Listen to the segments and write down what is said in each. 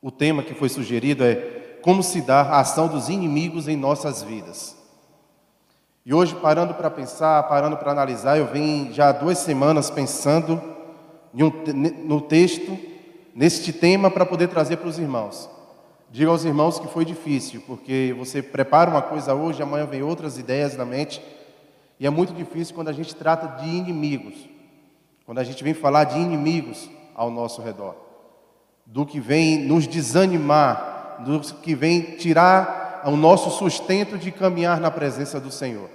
O tema que foi sugerido é como se dá a ação dos inimigos em nossas vidas. E hoje, parando para pensar, parando para analisar, eu venho já há duas semanas pensando no texto, neste tema, para poder trazer para os irmãos. Digo aos irmãos que foi difícil, porque você prepara uma coisa hoje, amanhã vem outras ideias na mente, e é muito difícil quando a gente trata de inimigos, quando a gente vem falar de inimigos ao nosso redor do que vem nos desanimar, do que vem tirar o nosso sustento de caminhar na presença do Senhor.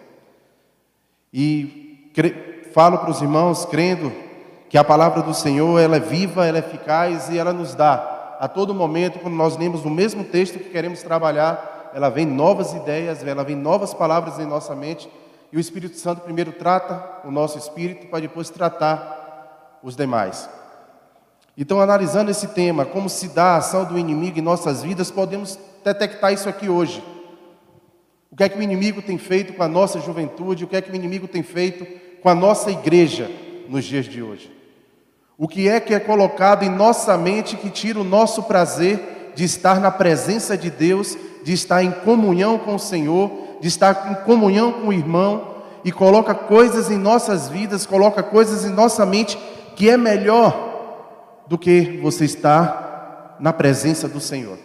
E falo para os irmãos, crendo que a palavra do Senhor ela é viva, ela é eficaz e ela nos dá a todo momento, quando nós lemos o mesmo texto que queremos trabalhar, ela vem novas ideias, ela vem novas palavras em nossa mente e o Espírito Santo primeiro trata o nosso espírito para depois tratar os demais. Então, analisando esse tema, como se dá a ação do inimigo em nossas vidas, podemos detectar isso aqui hoje. O que é que o inimigo tem feito com a nossa juventude, o que é que o inimigo tem feito com a nossa igreja nos dias de hoje. O que é que é colocado em nossa mente que tira o nosso prazer de estar na presença de Deus, de estar em comunhão com o Senhor, de estar em comunhão com o irmão e coloca coisas em nossas vidas, coloca coisas em nossa mente que é melhor do que você está na presença do Senhor.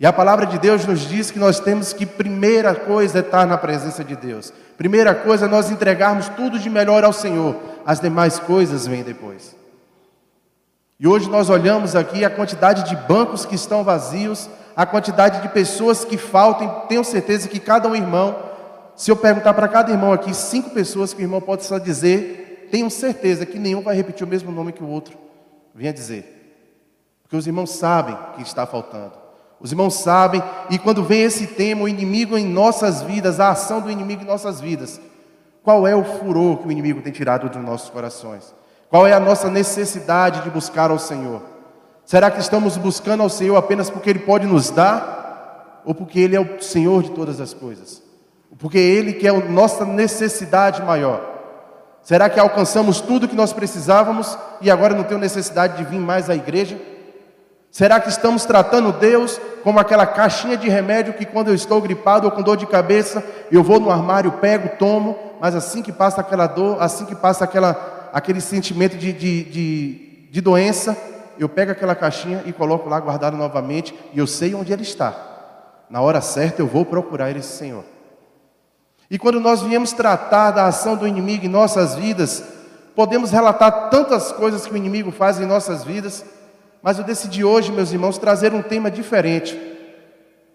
E a palavra de Deus nos diz que nós temos que, primeira coisa, é estar na presença de Deus. Primeira coisa é nós entregarmos tudo de melhor ao Senhor. As demais coisas vêm depois. E hoje nós olhamos aqui a quantidade de bancos que estão vazios, a quantidade de pessoas que faltam. Tenho certeza que cada um irmão, se eu perguntar para cada irmão aqui, cinco pessoas que o irmão pode só dizer, tenho certeza que nenhum vai repetir o mesmo nome que o outro venha dizer. Porque os irmãos sabem que está faltando. Os irmãos sabem, e quando vem esse tema, o inimigo em nossas vidas, a ação do inimigo em nossas vidas, qual é o furor que o inimigo tem tirado dos nossos corações? Qual é a nossa necessidade de buscar ao Senhor? Será que estamos buscando ao Senhor apenas porque Ele pode nos dar? Ou porque Ele é o Senhor de todas as coisas? Porque Ele que é a nossa necessidade maior? Será que alcançamos tudo que nós precisávamos e agora não tenho necessidade de vir mais à igreja? Será que estamos tratando Deus como aquela caixinha de remédio que quando eu estou gripado ou com dor de cabeça, eu vou no armário, pego, tomo, mas assim que passa aquela dor, assim que passa aquela, aquele sentimento de, de, de, de doença, eu pego aquela caixinha e coloco lá guardado novamente e eu sei onde ele está. Na hora certa eu vou procurar esse Senhor. E quando nós viemos tratar da ação do inimigo em nossas vidas, podemos relatar tantas coisas que o inimigo faz em nossas vidas, mas eu decidi hoje, meus irmãos, trazer um tema diferente.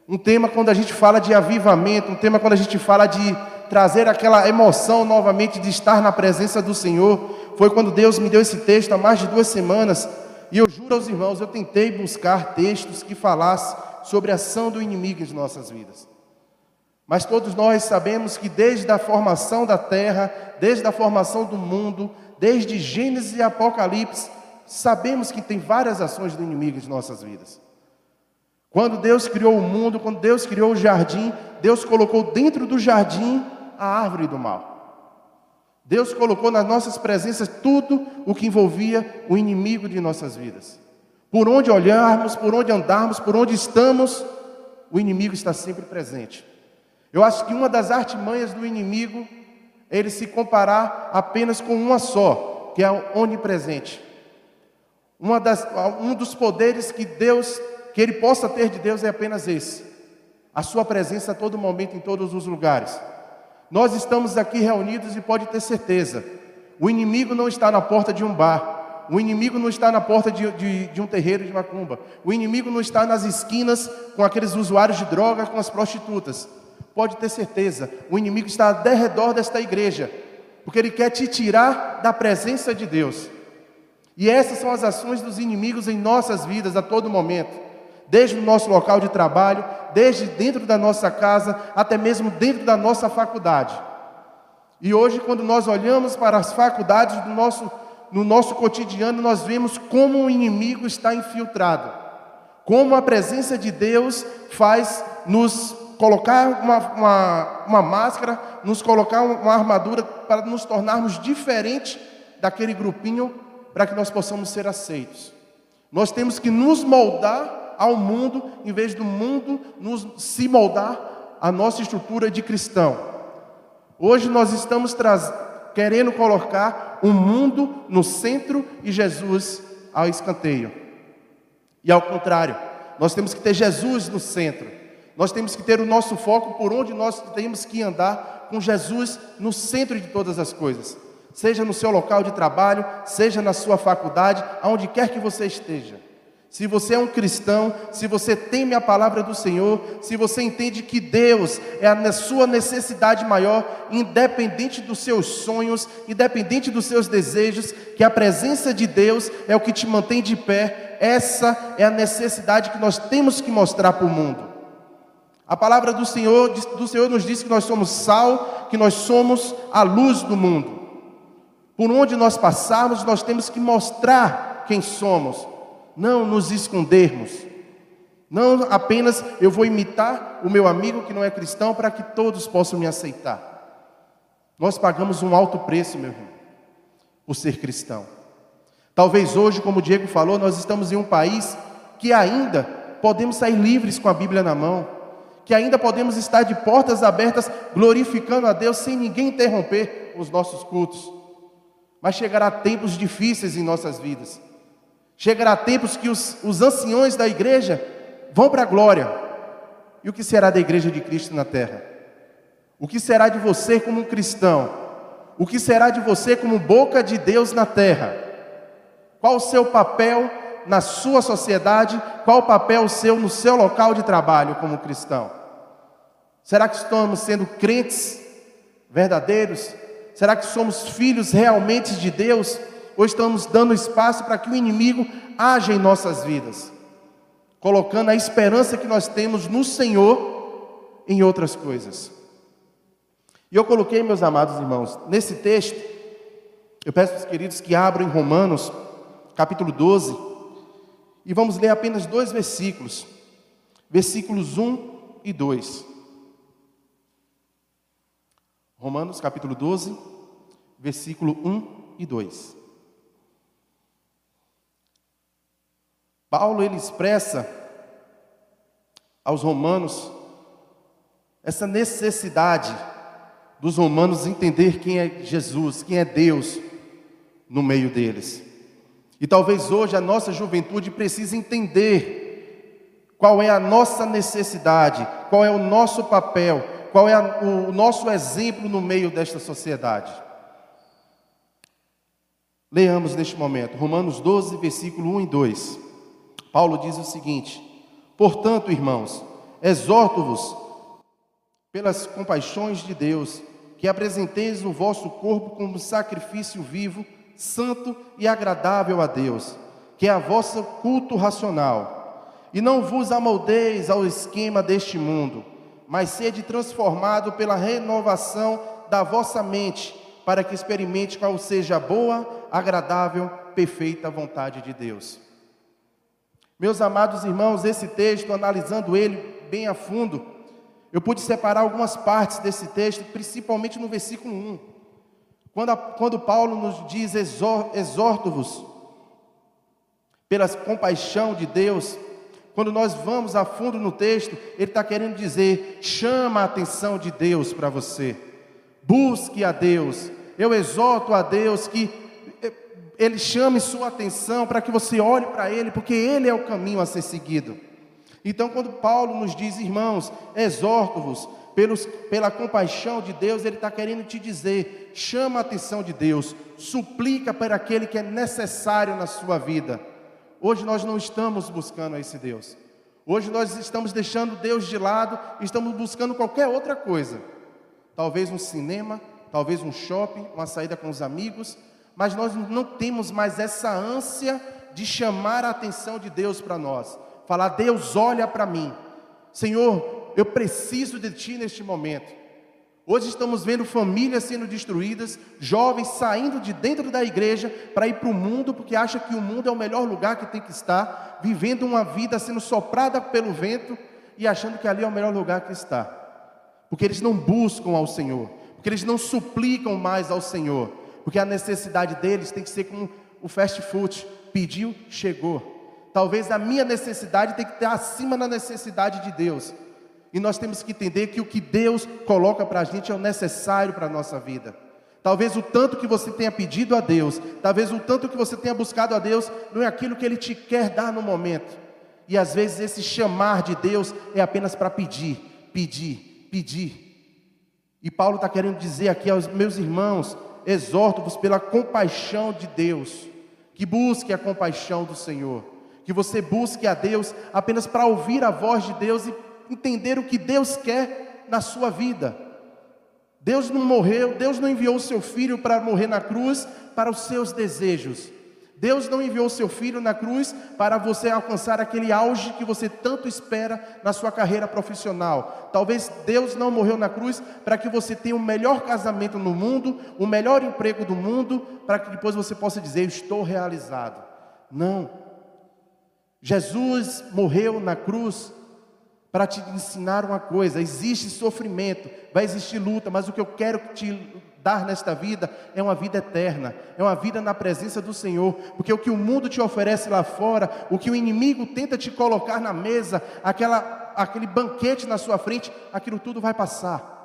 Um tema quando a gente fala de avivamento, um tema quando a gente fala de trazer aquela emoção novamente de estar na presença do Senhor. Foi quando Deus me deu esse texto há mais de duas semanas, e eu juro aos irmãos, eu tentei buscar textos que falassem sobre a ação do inimigo em nossas vidas. Mas todos nós sabemos que desde a formação da terra, desde a formação do mundo, desde Gênesis e Apocalipse, sabemos que tem várias ações do inimigo em nossas vidas. Quando Deus criou o mundo, quando Deus criou o jardim, Deus colocou dentro do jardim a árvore do mal. Deus colocou nas nossas presenças tudo o que envolvia o inimigo de nossas vidas. Por onde olharmos, por onde andarmos, por onde estamos, o inimigo está sempre presente. Eu acho que uma das artimanhas do inimigo é ele se comparar apenas com uma só, que é a onipresente. Uma das, um dos poderes que Deus, que ele possa ter de Deus é apenas esse. A sua presença a todo momento, em todos os lugares. Nós estamos aqui reunidos e pode ter certeza, o inimigo não está na porta de um bar, o inimigo não está na porta de, de, de, um terreiro de macumba. O inimigo não está nas esquinas com aqueles usuários de droga, com as prostitutas. Pode ter certeza, o inimigo está ao redor desta igreja, porque ele quer te tirar da presença de Deus. E essas são as ações dos inimigos em nossas vidas a todo momento, desde o nosso local de trabalho, desde dentro da nossa casa, até mesmo dentro da nossa faculdade. E hoje, quando nós olhamos para as faculdades do nosso, no nosso cotidiano, nós vemos como o inimigo está infiltrado, como a presença de Deus faz nos colocar uma, uma, uma máscara, nos colocar uma armadura para nos tornarmos diferentes daquele grupinho para que nós possamos ser aceitos. Nós temos que nos moldar ao mundo, em vez do mundo nos, se moldar a nossa estrutura de cristão. Hoje nós estamos querendo colocar o mundo no centro e Jesus ao escanteio. E ao contrário, nós temos que ter Jesus no centro. Nós temos que ter o nosso foco por onde nós temos que andar com Jesus no centro de todas as coisas. Seja no seu local de trabalho, seja na sua faculdade, aonde quer que você esteja. Se você é um cristão, se você teme a palavra do Senhor, se você entende que Deus é a sua necessidade maior, independente dos seus sonhos, independente dos seus desejos, que a presença de Deus é o que te mantém de pé, essa é a necessidade que nós temos que mostrar para o mundo. A palavra do Senhor, do Senhor nos diz que nós somos sal, que nós somos a luz do mundo. Por onde nós passarmos, nós temos que mostrar quem somos não nos escondermos. Não apenas eu vou imitar o meu amigo que não é cristão para que todos possam me aceitar. Nós pagamos um alto preço, meu irmão, por ser cristão. Talvez hoje, como o Diego falou, nós estamos em um país que ainda podemos sair livres com a Bíblia na mão, que ainda podemos estar de portas abertas glorificando a Deus sem ninguém interromper os nossos cultos. Mas chegará tempos difíceis em nossas vidas Chegará tempos que os, os anciões da igreja vão para a glória. E o que será da igreja de Cristo na terra? O que será de você como um cristão? O que será de você como boca de Deus na terra? Qual o seu papel na sua sociedade? Qual o papel seu no seu local de trabalho como cristão? Será que estamos sendo crentes verdadeiros? Será que somos filhos realmente de Deus? ou estamos dando espaço para que o inimigo haja em nossas vidas, colocando a esperança que nós temos no Senhor em outras coisas. E eu coloquei, meus amados irmãos, nesse texto, eu peço aos queridos que abram em Romanos, capítulo 12, e vamos ler apenas dois versículos, versículos 1 e 2. Romanos, capítulo 12, versículo 1 e 2. Paulo ele expressa aos romanos essa necessidade dos romanos entender quem é Jesus, quem é Deus no meio deles. E talvez hoje a nossa juventude precise entender qual é a nossa necessidade, qual é o nosso papel, qual é a, o nosso exemplo no meio desta sociedade. Leamos neste momento, Romanos 12, versículo 1 e 2. Paulo diz o seguinte: Portanto, irmãos, exorto-vos pelas compaixões de Deus, que apresenteis o vosso corpo como sacrifício vivo, santo e agradável a Deus, que é a vossa culto racional. E não vos amoldeis ao esquema deste mundo, mas sede transformado pela renovação da vossa mente, para que experimente qual seja a boa, agradável, perfeita vontade de Deus. Meus amados irmãos, esse texto, analisando ele bem a fundo, eu pude separar algumas partes desse texto, principalmente no versículo 1. Quando, a, quando Paulo nos diz: exorto-vos pela compaixão de Deus, quando nós vamos a fundo no texto, ele está querendo dizer: chama a atenção de Deus para você, busque a Deus. Eu exorto a Deus que ele chame sua atenção para que você olhe para ele, porque ele é o caminho a ser seguido. Então, quando Paulo nos diz, irmãos, exorto-vos pela compaixão de Deus, ele está querendo te dizer: chama a atenção de Deus, suplica para aquele que é necessário na sua vida. Hoje nós não estamos buscando esse Deus. Hoje nós estamos deixando Deus de lado, estamos buscando qualquer outra coisa. Talvez um cinema, talvez um shopping, uma saída com os amigos, mas nós não temos mais essa ânsia de chamar a atenção de Deus para nós. Falar, Deus, olha para mim. Senhor, eu preciso de Ti neste momento. Hoje estamos vendo famílias sendo destruídas, jovens saindo de dentro da igreja para ir para o mundo, porque acham que o mundo é o melhor lugar que tem que estar, vivendo uma vida sendo soprada pelo vento e achando que ali é o melhor lugar que está. Porque eles não buscam ao Senhor, porque eles não suplicam mais ao Senhor, porque a necessidade deles tem que ser como o fast food: pediu, chegou. Talvez a minha necessidade tem que estar acima da necessidade de Deus. E nós temos que entender que o que Deus coloca para a gente é o necessário para a nossa vida. Talvez o tanto que você tenha pedido a Deus, talvez o tanto que você tenha buscado a Deus, não é aquilo que Ele te quer dar no momento. E às vezes esse chamar de Deus é apenas para pedir, pedir, pedir. E Paulo está querendo dizer aqui aos meus irmãos: exorto-vos pela compaixão de Deus, que busque a compaixão do Senhor, que você busque a Deus apenas para ouvir a voz de Deus e entender o que Deus quer na sua vida. Deus não morreu, Deus não enviou o seu filho para morrer na cruz para os seus desejos. Deus não enviou seu filho na cruz para você alcançar aquele auge que você tanto espera na sua carreira profissional. Talvez Deus não morreu na cruz para que você tenha o melhor casamento no mundo, o melhor emprego do mundo, para que depois você possa dizer: Estou realizado. Não. Jesus morreu na cruz para te ensinar uma coisa: existe sofrimento, vai existir luta, mas o que eu quero te dar nesta vida é uma vida eterna, é uma vida na presença do Senhor, porque o que o mundo te oferece lá fora, o que o inimigo tenta te colocar na mesa, aquela, aquele banquete na sua frente, aquilo tudo vai passar.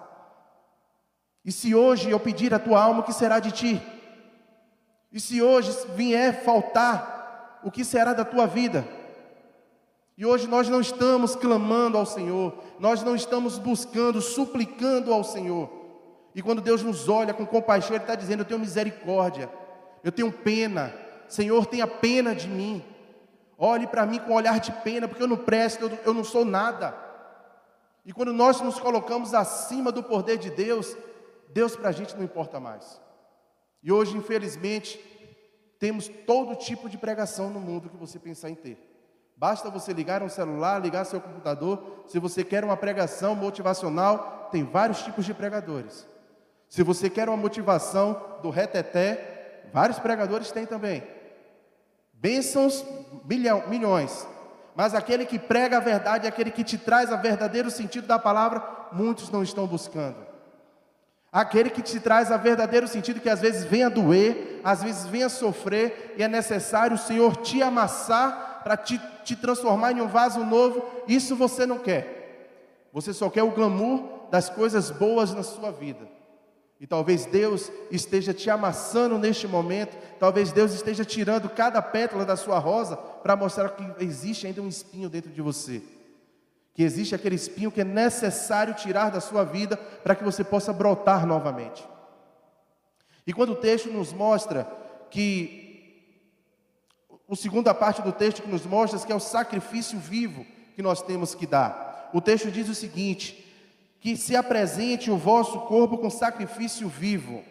E se hoje eu pedir a tua alma, o que será de ti? E se hoje vier faltar, o que será da tua vida? E hoje nós não estamos clamando ao Senhor, nós não estamos buscando, suplicando ao Senhor. E quando Deus nos olha com compaixão, Ele está dizendo: Eu tenho misericórdia, eu tenho pena, Senhor, tenha pena de mim. Olhe para mim com um olhar de pena, porque eu não presto, eu, não sou nada. E quando nós nos colocamos acima do poder de Deus, Deus para a gente não importa mais. E hoje, infelizmente, temos todo tipo de pregação no mundo que você pensar em ter. Basta você ligar um celular, ligar seu computador. Se você quer uma pregação motivacional, tem vários tipos de pregadores. Se você quer uma motivação do reteté, vários pregadores têm também. Bênçãos, milhão, milhões. Mas aquele que prega a verdade, aquele que te traz o verdadeiro sentido da palavra, muitos não estão buscando. Aquele que te traz o verdadeiro sentido, que às vezes vem a doer, às vezes vem a sofrer, e é necessário o Senhor te amassar para te, te transformar em um vaso novo, isso você não quer. Você só quer o glamour das coisas boas na sua vida. E talvez Deus esteja te amassando neste momento, talvez Deus esteja tirando cada pétala da sua rosa para mostrar que existe ainda um espinho dentro de você. Que existe aquele espinho que é necessário tirar da sua vida para que você possa brotar novamente. E quando o texto nos mostra que a segunda parte do texto que nos mostra que é o sacrifício vivo que nós temos que dar. O texto diz o seguinte: que se apresente o vosso corpo com sacrifício vivo.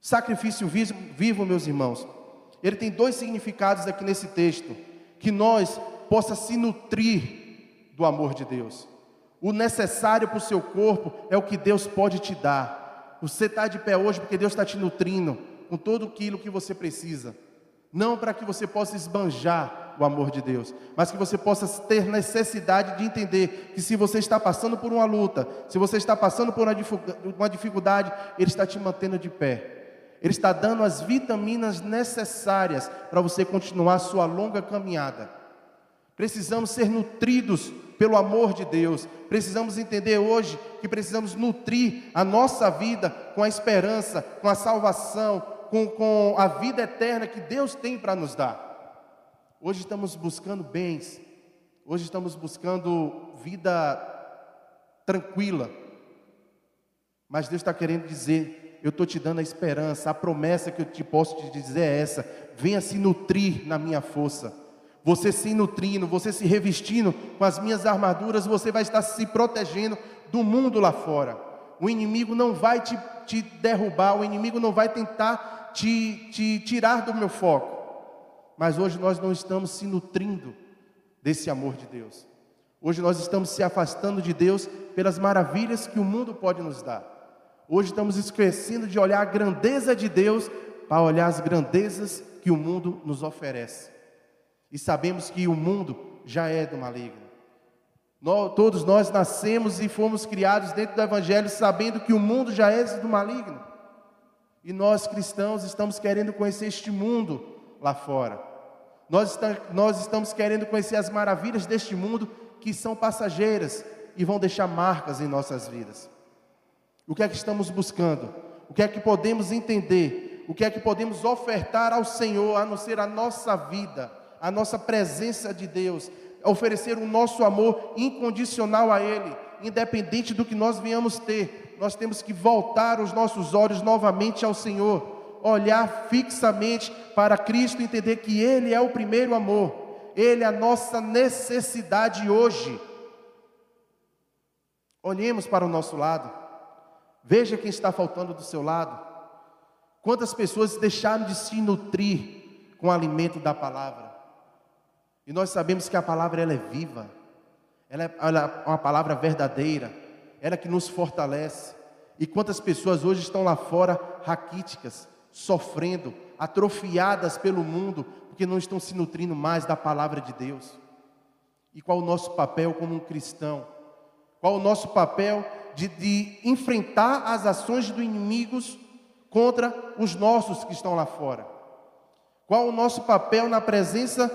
Sacrifício vivo, meus irmãos, ele tem dois significados aqui nesse texto: que nós possa se nutrir do amor de Deus. O necessário para o seu corpo é o que Deus pode te dar. Você está de pé hoje porque Deus está te nutrindo com tudo aquilo que você precisa não para que você possa esbanjar o amor de Deus, mas que você possa ter necessidade de entender que se você está passando por uma luta, se você está passando por uma dificuldade, Ele está te mantendo de pé. Ele está dando as vitaminas necessárias para você continuar a sua longa caminhada. Precisamos ser nutridos pelo amor de Deus. Precisamos entender hoje que precisamos nutrir a nossa vida com a esperança, com a salvação, com, com a vida eterna que Deus tem para nos dar. Hoje estamos buscando bens, hoje estamos buscando vida tranquila, mas Deus está querendo dizer: eu estou te dando a esperança, a promessa que eu te posso te dizer é essa: venha se nutrir na minha força. Você se nutrindo, você se revestindo com as minhas armaduras, você vai estar se protegendo do mundo lá fora. O inimigo não vai te, te derrubar, o inimigo não vai tentar te, te tirar do meu foco. Mas hoje nós não estamos se nutrindo desse amor de Deus. Hoje nós estamos se afastando de Deus pelas maravilhas que o mundo pode nos dar. Hoje estamos esquecendo de olhar a grandeza de Deus para olhar as grandezas que o mundo nos oferece. E sabemos que o mundo já é do maligno. Nós, todos nós nascemos e fomos criados dentro do Evangelho sabendo que o mundo já é do maligno. E nós cristãos estamos querendo conhecer este mundo lá fora. Nós, está, nós estamos querendo conhecer as maravilhas deste mundo que são passageiras e vão deixar marcas em nossas vidas. O que é que estamos buscando? O que é que podemos entender? O que é que podemos ofertar ao Senhor, a não ser a nossa vida, a nossa presença de Deus, oferecer o nosso amor incondicional a Ele, independente do que nós venhamos ter, nós temos que voltar os nossos olhos novamente ao Senhor, olhar fixamente para Cristo, entender que Ele é o primeiro amor, Ele é a nossa necessidade hoje. Olhemos para o nosso lado, veja quem está faltando do seu lado, quantas pessoas deixaram de se nutrir com o alimento da palavra, e nós sabemos que a palavra ela é viva, ela é, é uma palavra verdadeira, ela que nos fortalece. E quantas pessoas hoje estão lá fora raquíticas, sofrendo, atrofiadas pelo mundo, porque não estão se nutrindo mais da palavra de Deus. E qual o nosso papel como um cristão? Qual o nosso papel de, de enfrentar as ações do inimigos contra os nossos que estão lá fora? Qual o nosso papel na presença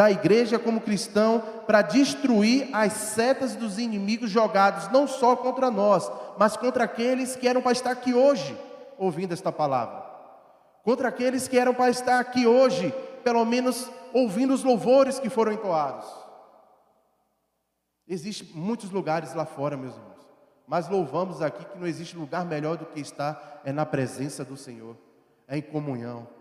da igreja como cristão para destruir as setas dos inimigos jogados não só contra nós, mas contra aqueles que eram para estar aqui hoje ouvindo esta palavra. Contra aqueles que eram para estar aqui hoje, pelo menos ouvindo os louvores que foram entoados. Existem muitos lugares lá fora, meus irmãos, mas louvamos aqui que não existe lugar melhor do que estar é na presença do Senhor, é em comunhão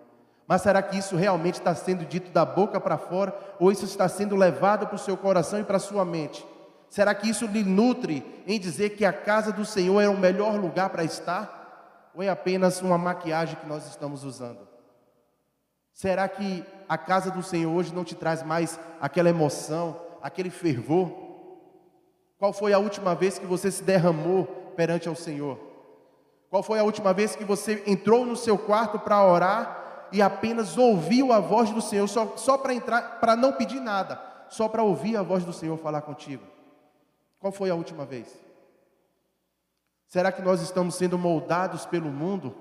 mas será que isso realmente está sendo dito da boca para fora? Ou isso está sendo levado para o seu coração e para a sua mente? Será que isso lhe nutre em dizer que a casa do Senhor é o melhor lugar para estar? Ou é apenas uma maquiagem que nós estamos usando? Será que a casa do Senhor hoje não te traz mais aquela emoção, aquele fervor? Qual foi a última vez que você se derramou perante ao Senhor? Qual foi a última vez que você entrou no seu quarto para orar e apenas ouviu a voz do Senhor, só, só para entrar, para não pedir nada, só para ouvir a voz do Senhor falar contigo? Qual foi a última vez? Será que nós estamos sendo moldados pelo mundo?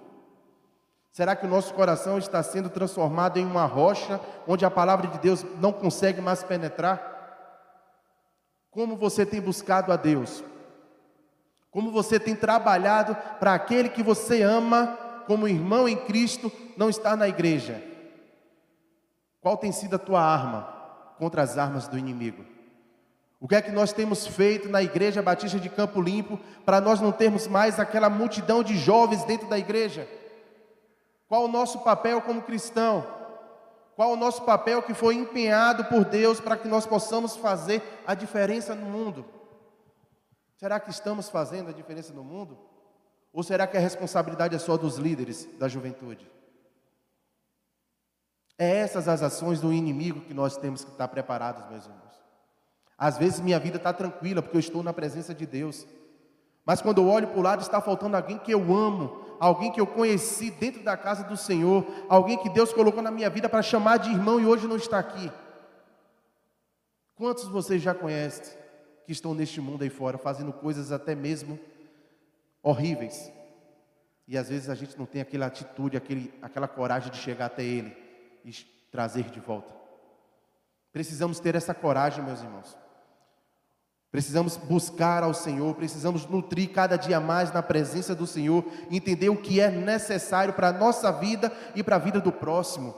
Será que o nosso coração está sendo transformado em uma rocha onde a palavra de Deus não consegue mais penetrar? Como você tem buscado a Deus? Como você tem trabalhado para aquele que você ama como irmão em Cristo, não está na igreja? Qual tem sido a tua arma contra as armas do inimigo? O que é que nós temos feito na igreja Batista de Campo Limpo para nós não termos mais aquela multidão de jovens dentro da igreja? Qual o nosso papel como cristão? Qual o nosso papel que foi empenhado por Deus para que nós possamos fazer a diferença no mundo? Será que estamos fazendo a diferença no mundo? Ou será que a responsabilidade é só dos líderes da juventude? É essas as ações do inimigo que nós temos que estar preparados, meus irmãos. Às vezes minha vida está tranquila porque eu estou na presença de Deus. Mas quando eu olho para o lado, está faltando alguém que eu amo, alguém que eu conheci dentro da casa do Senhor, alguém que Deus colocou na minha vida para chamar de irmão e hoje não está aqui. Quantos vocês já conhecem que estão neste mundo aí fora, fazendo coisas até mesmo horríveis. E às vezes a gente não tem aquela atitude, aquele, aquela coragem de chegar até Ele e trazer de volta. Precisamos ter essa coragem, meus irmãos. Precisamos buscar ao Senhor, precisamos nutrir cada dia mais na presença do Senhor, entender o que é necessário para a nossa vida e para a vida do próximo.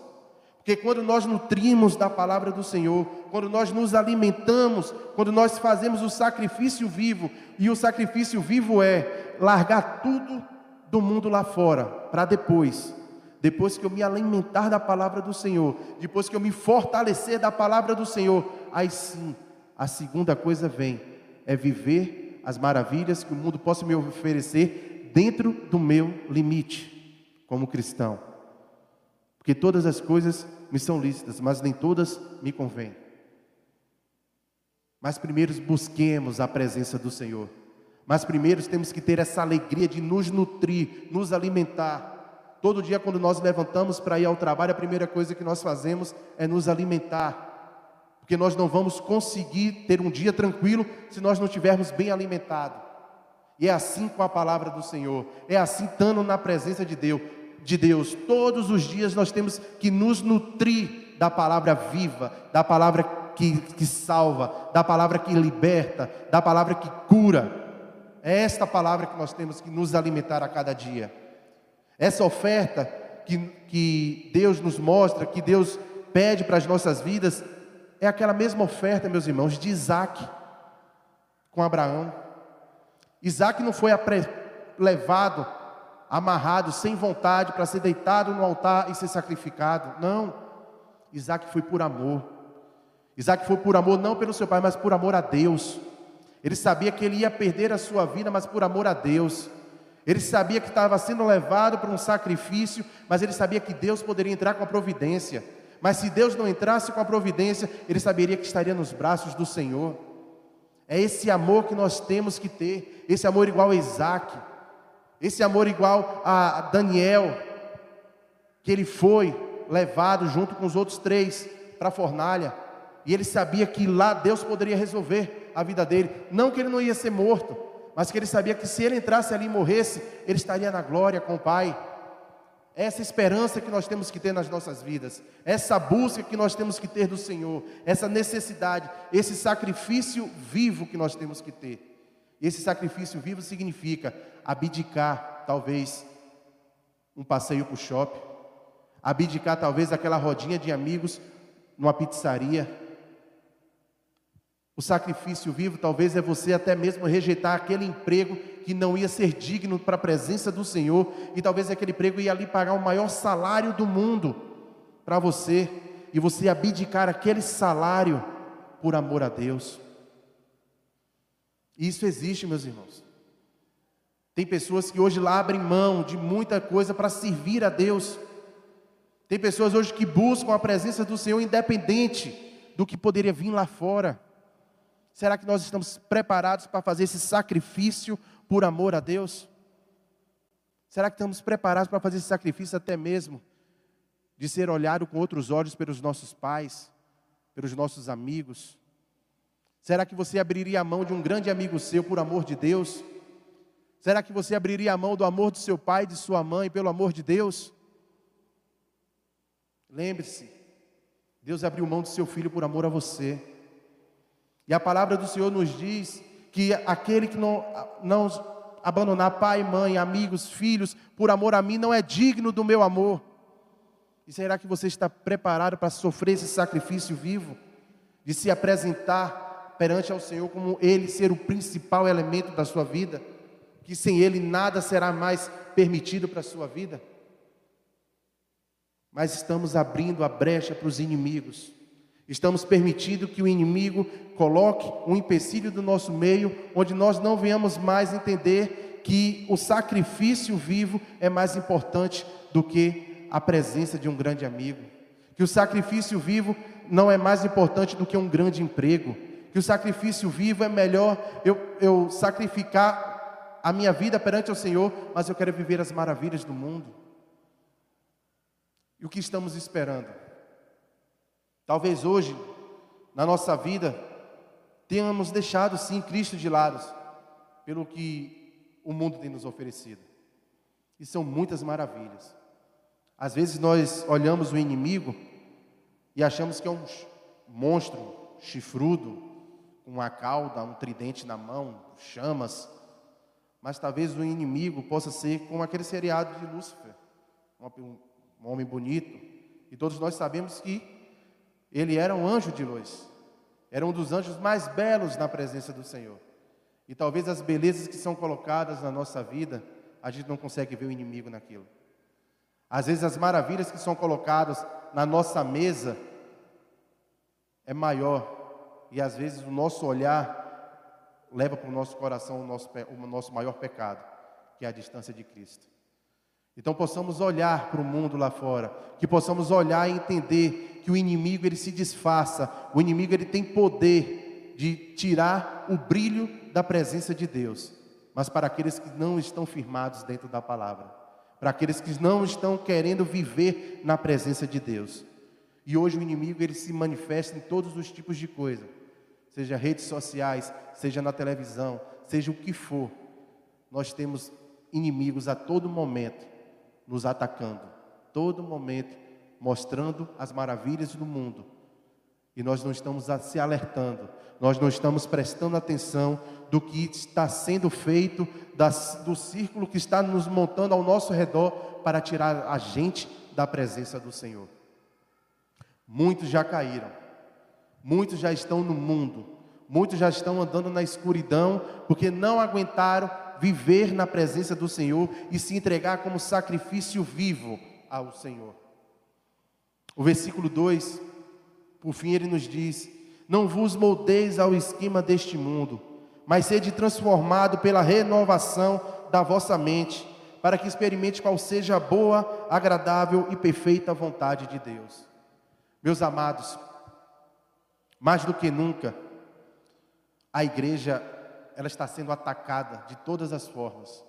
Porque quando nós nutrimos da palavra do Senhor, quando nós nos alimentamos, quando nós fazemos o sacrifício vivo, e o sacrifício vivo é largar tudo do mundo lá fora, para depois, depois que eu me alimentar da palavra do Senhor, depois que eu me fortalecer da palavra do Senhor, aí sim, a segunda coisa vem, é viver as maravilhas que o mundo possa me oferecer dentro do meu limite, como cristão. Porque todas as coisas me são lícitas, mas nem todas me convêm. Mas primeiro busquemos a presença do Senhor. Mas primeiro temos que ter essa alegria de nos nutrir, nos alimentar. Todo dia, quando nós levantamos para ir ao trabalho, a primeira coisa que nós fazemos é nos alimentar. Porque nós não vamos conseguir ter um dia tranquilo se nós não estivermos bem alimentados. E é assim com a palavra do Senhor, é assim estando na presença de Deus de Deus. Todos os dias nós temos que nos nutrir da palavra viva, da palavra que, que salva, da palavra que liberta, da palavra que cura. É esta palavra que nós temos que nos alimentar a cada dia. Essa oferta que, que Deus nos mostra, que Deus pede para as nossas vidas, é aquela mesma oferta, meus irmãos, de Isaac com Abraão. Isaac não foi levado, amarrado, sem vontade, para ser deitado no altar e ser sacrificado. Não. Isaac foi por amor. Isaac foi por amor não pelo seu pai, mas por amor a Deus. Ele sabia que ele ia perder a sua vida, mas por amor a Deus. Ele sabia que estava sendo levado para um sacrifício, mas ele sabia que Deus poderia entrar com a providência. Mas se Deus não entrasse com a providência, ele saberia que estaria nos braços do Senhor. É esse amor que nós temos que ter, esse amor igual a Isaac, esse amor igual a Daniel, que ele foi levado junto com os outros três para a fornalha, e ele sabia que lá Deus poderia resolver a vida dele, não que ele não ia ser morto, mas que ele sabia que se ele entrasse ali e morresse, ele estaria na glória com o Pai. Essa esperança que nós temos que ter nas nossas vidas, essa busca que nós temos que ter do Senhor, essa necessidade, esse sacrifício vivo que nós temos que ter. Esse sacrifício vivo significa abdicar, talvez, um passeio para o shopping, abdicar, talvez, aquela rodinha de amigos numa pizzaria, o sacrifício vivo talvez é você até mesmo rejeitar aquele emprego que não ia ser digno para a presença do Senhor, e talvez aquele emprego ia ali pagar o maior salário do mundo para você, e você abdicar aquele salário por amor a Deus. Isso existe, meus irmãos. Tem pessoas que hoje lá abrem mão de muita coisa para servir a Deus. Tem pessoas hoje que buscam a presença do Senhor independente do que poderia vir lá fora. Será que nós estamos preparados para fazer esse sacrifício por amor a Deus? Será que estamos preparados para fazer esse sacrifício até mesmo de ser olhado com outros olhos pelos nossos pais, pelos nossos amigos? Será que você abriria a mão de um grande amigo seu por amor de Deus? Será que você abriria a mão do amor do seu pai, de sua mãe, pelo amor de Deus? Lembre-se, Deus abriu mão do seu filho por amor a você. E a palavra do Senhor nos diz que aquele que não, não abandonar pai, mãe, amigos, filhos, por amor a mim, não é digno do meu amor. E será que você está preparado para sofrer esse sacrifício vivo? De se apresentar perante ao Senhor como Ele ser o principal elemento da sua vida? Que sem Ele nada será mais permitido para a sua vida? Mas estamos abrindo a brecha para os inimigos. Estamos permitindo que o inimigo coloque um empecilho do nosso meio, onde nós não venhamos mais entender que o sacrifício vivo é mais importante do que a presença de um grande amigo. Que o sacrifício vivo não é mais importante do que um grande emprego. Que o sacrifício vivo é melhor eu, eu sacrificar a minha vida perante o Senhor, mas eu quero viver as maravilhas do mundo. E o que estamos esperando? Talvez hoje, na nossa vida, tenhamos deixado sim Cristo de lado, pelo que o mundo tem nos oferecido. E são muitas maravilhas. Às vezes nós olhamos o inimigo e achamos que é um monstro chifrudo, com uma cauda, um tridente na mão, chamas. Mas talvez o inimigo possa ser como aquele seriado de Lúcifer, um, homem bonito. E todos nós sabemos que ele era um anjo de luz. Era um dos anjos mais belos na presença do Senhor. E talvez as belezas que são colocadas na nossa vida, a gente não consegue ver o inimigo naquilo. Às vezes as maravilhas que são colocadas na nossa mesa é maior. E às vezes o nosso olhar leva para o nosso coração o nosso, o nosso maior pecado, que é a distância de Cristo. Então possamos olhar para o mundo lá fora, que possamos olhar e entender que o inimigo ele se disfarça, o inimigo ele tem poder de tirar o brilho da presença de Deus, mas para aqueles que não estão firmados dentro da palavra, para aqueles que não estão querendo viver na presença de Deus. E hoje o inimigo ele se manifesta em todos os tipos de coisa, seja redes sociais, seja na televisão, seja o que for. Nós temos inimigos a todo momento nos atacando, todo momento mostrando as maravilhas do mundo. E nós não estamos se alertando, nós não estamos prestando atenção do que está sendo feito, das, do círculo que está nos montando ao nosso redor para tirar a gente da presença do Senhor. Muitos já caíram, muitos já estão no mundo, muitos já estão andando na escuridão, porque não aguentaram viver na presença do Senhor e se entregar como sacrifício vivo ao Senhor. O versículo 2, por fim, ele nos diz: Não vos moldeis ao esquema deste mundo, mas sede transformado pela renovação da vossa mente, para que experimente qual seja a boa, agradável e perfeita vontade de Deus. Meus amados, mais do que nunca, a igreja ela está sendo atacada de todas as formas.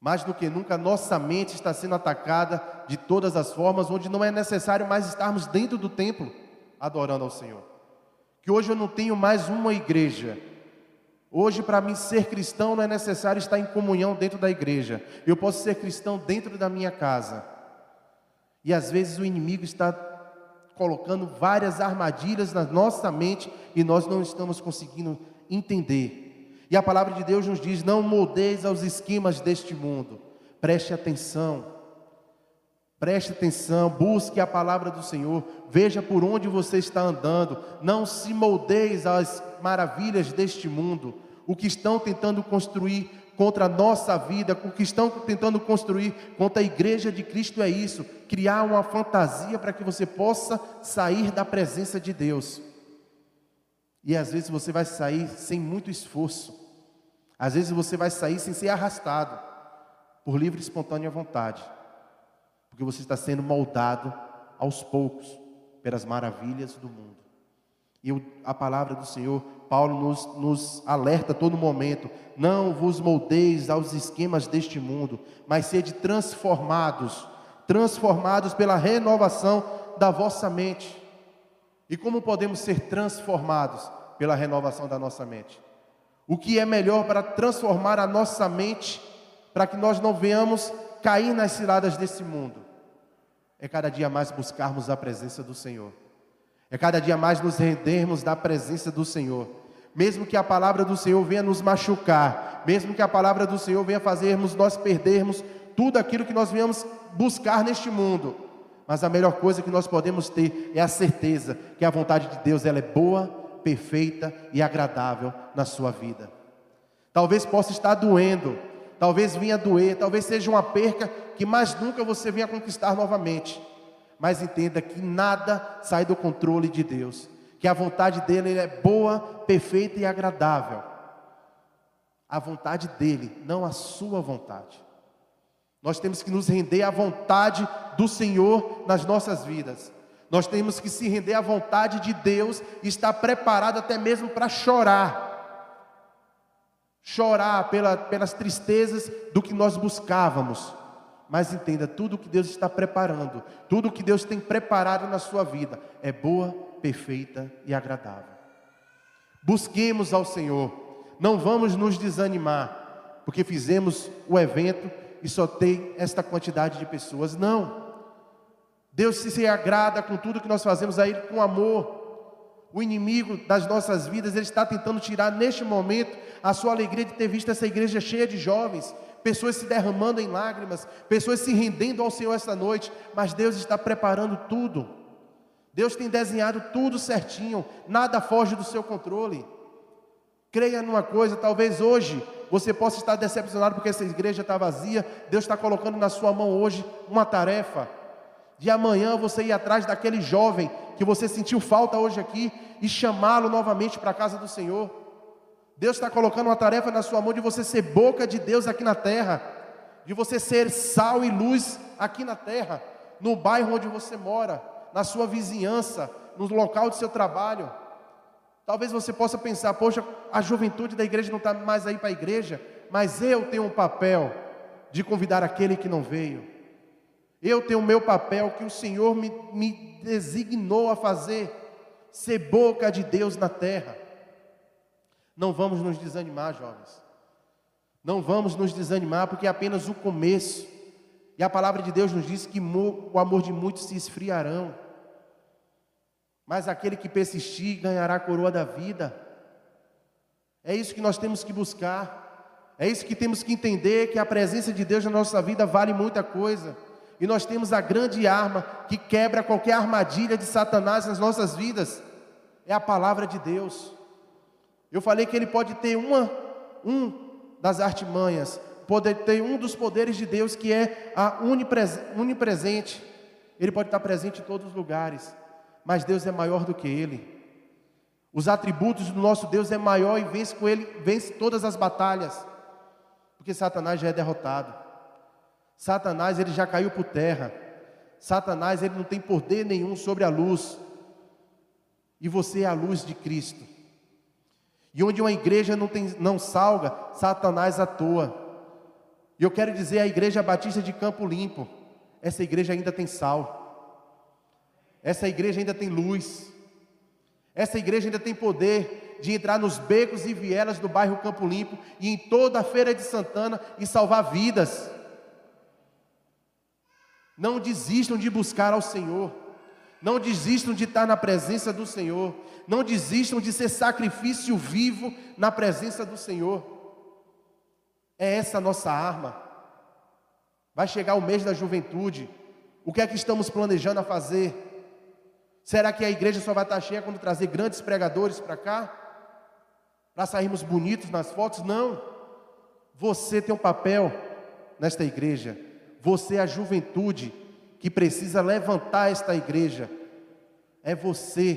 Mais do que nunca, nossa mente está sendo atacada de todas as formas, onde não é necessário mais estarmos dentro do templo adorando ao Senhor. Que hoje eu não tenho mais uma igreja. Hoje, para mim ser cristão, não é necessário estar em comunhão dentro da igreja. Eu posso ser cristão dentro da minha casa. E às vezes o inimigo está colocando várias armadilhas na nossa mente e nós não estamos conseguindo entender. E a palavra de Deus nos diz: não moldeis aos esquemas deste mundo. Preste atenção. Preste atenção, busque a palavra do Senhor, veja por onde você está andando, não se moldeis às maravilhas deste mundo, o que estão tentando construir contra a nossa vida, o que estão tentando construir contra a igreja de Cristo é isso, criar uma fantasia para que você possa sair da presença de Deus. E às vezes você vai sair sem muito esforço. Às vezes você vai sair sem ser arrastado, por livre e espontânea vontade, porque você está sendo moldado aos poucos pelas maravilhas do mundo. E a palavra do Senhor, Paulo nos, nos alerta a todo momento: não vos moldeis aos esquemas deste mundo, mas sede transformados, transformados pela renovação da vossa mente. E como podemos ser transformados pela renovação da nossa mente? O que é melhor para transformar a nossa mente, para que nós não venhamos cair nas ciladas desse mundo? É cada dia mais buscarmos a presença do Senhor. É cada dia mais nos rendermos da presença do Senhor. Mesmo que a palavra do Senhor venha nos machucar, mesmo que a palavra do Senhor venha fazermos nós perdermos tudo aquilo que nós viemos buscar neste mundo, mas a melhor coisa que nós podemos ter é a certeza que a vontade de Deus ela é boa, perfeita e agradável na sua vida. Talvez possa estar doendo, talvez venha doer, talvez seja uma perca que mais nunca você venha conquistar novamente. Mas entenda que nada sai do controle de Deus, que a vontade dele é boa, perfeita e agradável. A vontade dele, não a sua vontade. Nós temos que nos render à vontade do Senhor nas nossas vidas. Nós temos que se render à vontade de Deus e estar preparado até mesmo para chorar. Chorar pela, pelas tristezas do que nós buscávamos. Mas entenda, tudo que Deus está preparando, tudo que Deus tem preparado na sua vida é boa, perfeita e agradável. Busquemos ao Senhor, não vamos nos desanimar, porque fizemos o evento e só tem esta quantidade de pessoas. Não. Deus se agrada com tudo que nós fazemos a Ele com amor. O inimigo das nossas vidas, ele está tentando tirar neste momento a sua alegria de ter visto essa igreja cheia de jovens, pessoas se derramando em lágrimas, pessoas se rendendo ao Senhor esta noite, mas Deus está preparando tudo. Deus tem desenhado tudo certinho, nada foge do seu controle. Creia numa coisa, talvez hoje você possa estar decepcionado porque essa igreja está vazia. Deus está colocando na sua mão hoje uma tarefa de amanhã você ir atrás daquele jovem que você sentiu falta hoje aqui e chamá-lo novamente para a casa do Senhor. Deus está colocando uma tarefa na sua mão de você ser boca de Deus aqui na terra, de você ser sal e luz aqui na terra, no bairro onde você mora, na sua vizinhança, no local de seu trabalho. Talvez você possa pensar, poxa, a juventude da igreja não está mais aí para a igreja, mas eu tenho um papel de convidar aquele que não veio. Eu tenho o meu papel que o Senhor me, me designou a fazer, ser boca de Deus na terra. Não vamos nos desanimar, jovens. Não vamos nos desanimar, porque é apenas o começo. E a palavra de Deus nos diz que o amor de muitos se esfriarão. Mas aquele que persistir ganhará a coroa da vida. É isso que nós temos que buscar. É isso que temos que entender que a presença de Deus na nossa vida vale muita coisa. E nós temos a grande arma que quebra qualquer armadilha de Satanás nas nossas vidas. É a palavra de Deus. Eu falei que ele pode ter uma um das artimanhas, poder ter um dos poderes de Deus que é a onipresente. Ele pode estar presente em todos os lugares, mas Deus é maior do que ele. Os atributos do nosso Deus é maior e vence com ele, vence todas as batalhas. Porque Satanás já é derrotado. Satanás ele já caiu por terra. Satanás ele não tem poder nenhum sobre a luz. E você é a luz de Cristo. E onde uma igreja não, tem, não salga, Satanás atua. E eu quero dizer a igreja batista de Campo Limpo, essa igreja ainda tem sal. Essa igreja ainda tem luz. Essa igreja ainda tem poder de entrar nos becos e vielas do bairro Campo Limpo e em toda a feira de Santana e salvar vidas. Não desistam de buscar ao Senhor. Não desistam de estar na presença do Senhor. Não desistam de ser sacrifício vivo na presença do Senhor. É essa a nossa arma. Vai chegar o mês da juventude. O que é que estamos planejando a fazer? Será que a igreja só vai estar cheia quando trazer grandes pregadores para cá? Para sairmos bonitos nas fotos? Não. Você tem um papel nesta igreja. Você é a juventude que precisa levantar esta igreja. É você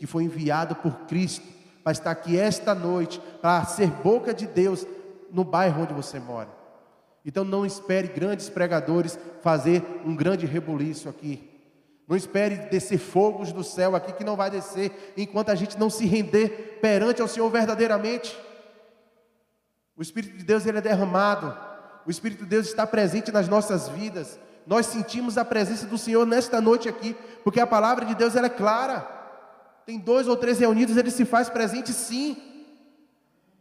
que foi enviado por Cristo para estar aqui esta noite, para ser boca de Deus no bairro onde você mora. Então não espere grandes pregadores fazer um grande rebuliço aqui. Não espere descer fogos do céu aqui que não vai descer enquanto a gente não se render perante ao Senhor verdadeiramente. O Espírito de Deus ele é derramado. O Espírito de Deus está presente nas nossas vidas nós sentimos a presença do Senhor nesta noite aqui, porque a palavra de Deus é clara. Tem dois ou três reunidos, ele se faz presente sim.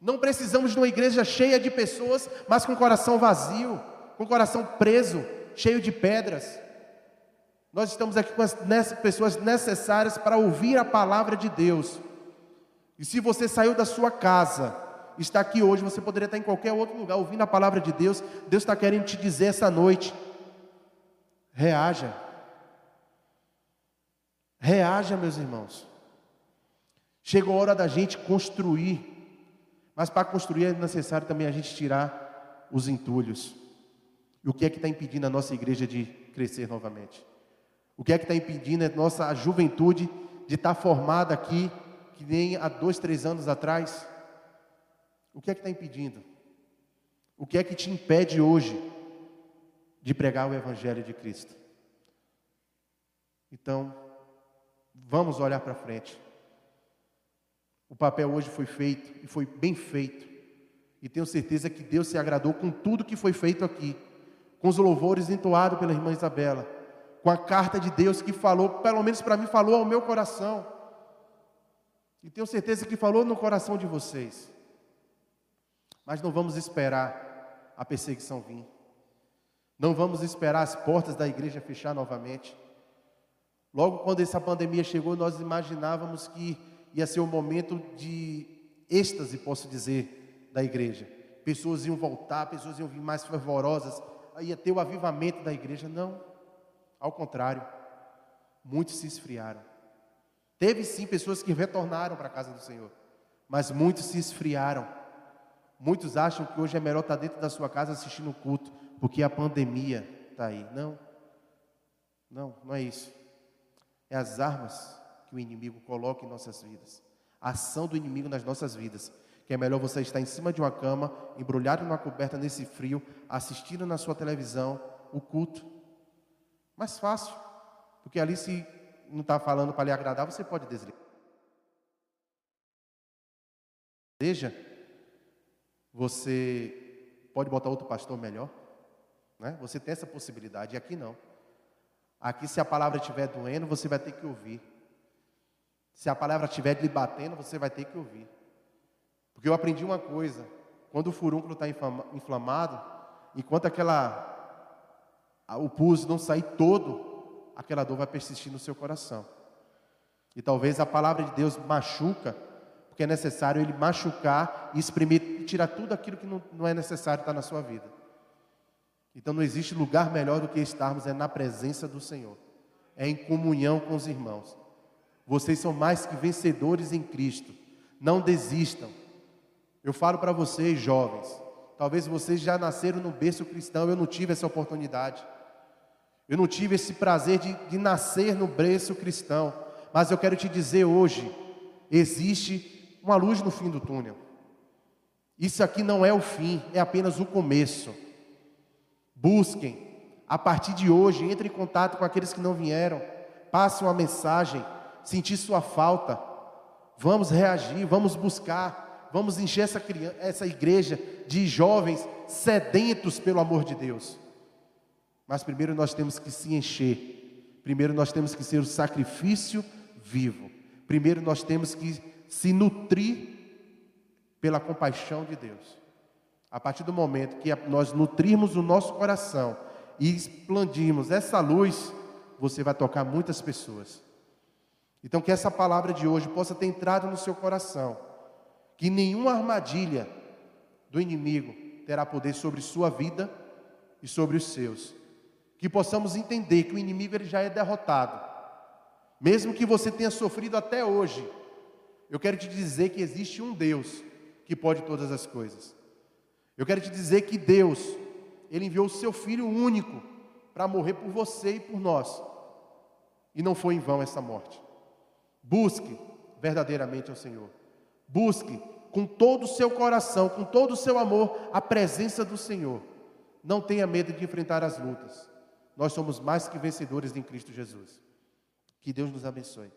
Não precisamos de uma igreja cheia de pessoas, mas com coração vazio, com coração preso, cheio de pedras. Nós estamos aqui com as pessoas necessárias para ouvir a palavra de Deus. E se você saiu da sua casa, está aqui hoje, você poderia estar em qualquer outro lugar ouvindo a palavra de Deus. Deus está querendo te dizer essa noite: Reaja. Reaja, meus irmãos. Chegou a hora da gente construir. Mas para construir é necessário também a gente tirar os entulhos. E o que é que está impedindo a nossa igreja de crescer novamente? O que é que está impedindo a nossa juventude de estar tá formada aqui, que nem há dois, três anos atrás? O que é que está impedindo? O que é que te impede hoje de pregar o Evangelho de Cristo. Então, vamos olhar para frente. O papel hoje foi feito e foi bem feito. E tenho certeza que Deus se agradou com tudo que foi feito aqui, com os louvores entoados pela irmã Isabela, com a carta de Deus que falou, pelo menos para mim, falou ao meu coração. E tenho certeza que falou no coração de vocês. Mas não vamos esperar a perseguição vir. Não vamos esperar as portas da igreja fechar novamente. Logo quando essa pandemia chegou, nós imaginávamos que ia ser um momento de êxtase, posso dizer, da igreja. Pessoas iam voltar, pessoas iam vir mais fervorosas, ia ter o avivamento da igreja. Não, ao contrário, muitos se esfriaram. Teve sim pessoas que retornaram para a casa do Senhor, mas muitos se esfriaram. Muitos acham que hoje é melhor estar dentro da sua casa assistindo o culto, porque a pandemia está aí. Não, não, não é isso. É as armas que o inimigo coloca em nossas vidas. A ação do inimigo nas nossas vidas. Que é melhor você estar em cima de uma cama, embrulhado numa coberta nesse frio, assistindo na sua televisão o culto. Mais fácil. Porque ali, se não está falando para lhe agradar, você pode desligar. Veja, você pode botar outro pastor melhor. Né? Você tem essa possibilidade, e aqui não. Aqui, se a palavra estiver doendo, você vai ter que ouvir. Se a palavra estiver lhe batendo, você vai ter que ouvir. Porque eu aprendi uma coisa: quando o furúnculo está inflamado, enquanto aquela o pus não sair todo, aquela dor vai persistir no seu coração. E talvez a palavra de Deus machuca, porque é necessário ele machucar e exprimir e tirar tudo aquilo que não, não é necessário estar na sua vida. Então não existe lugar melhor do que estarmos é na presença do Senhor, é em comunhão com os irmãos. Vocês são mais que vencedores em Cristo. Não desistam. Eu falo para vocês, jovens, talvez vocês já nasceram no berço cristão, eu não tive essa oportunidade. Eu não tive esse prazer de, de nascer no berço cristão. Mas eu quero te dizer hoje: existe uma luz no fim do túnel. Isso aqui não é o fim, é apenas o começo. Busquem, a partir de hoje, entre em contato com aqueles que não vieram, passe uma mensagem, sentir sua falta, vamos reagir, vamos buscar, vamos encher essa, criança, essa igreja de jovens sedentos pelo amor de Deus. Mas primeiro nós temos que se encher, primeiro nós temos que ser o sacrifício vivo. Primeiro nós temos que se nutrir pela compaixão de Deus. A partir do momento que nós nutrirmos o nosso coração e expandirmos essa luz, você vai tocar muitas pessoas. Então que essa palavra de hoje possa ter entrado no seu coração, que nenhuma armadilha do inimigo terá poder sobre sua vida e sobre os seus. Que possamos entender que o inimigo ele já é derrotado mesmo que você tenha sofrido até hoje, eu quero te dizer que existe um Deus que pode todas as coisas. Eu quero te dizer que Deus, Ele enviou o seu Filho único para morrer por você e por nós. E não foi em vão essa morte. Busque verdadeiramente ao Senhor. Busque com todo o seu coração, com todo o seu amor, a presença do Senhor. Não tenha medo de enfrentar as lutas. Nós somos mais que vencedores em Cristo Jesus. Que Deus nos abençoe.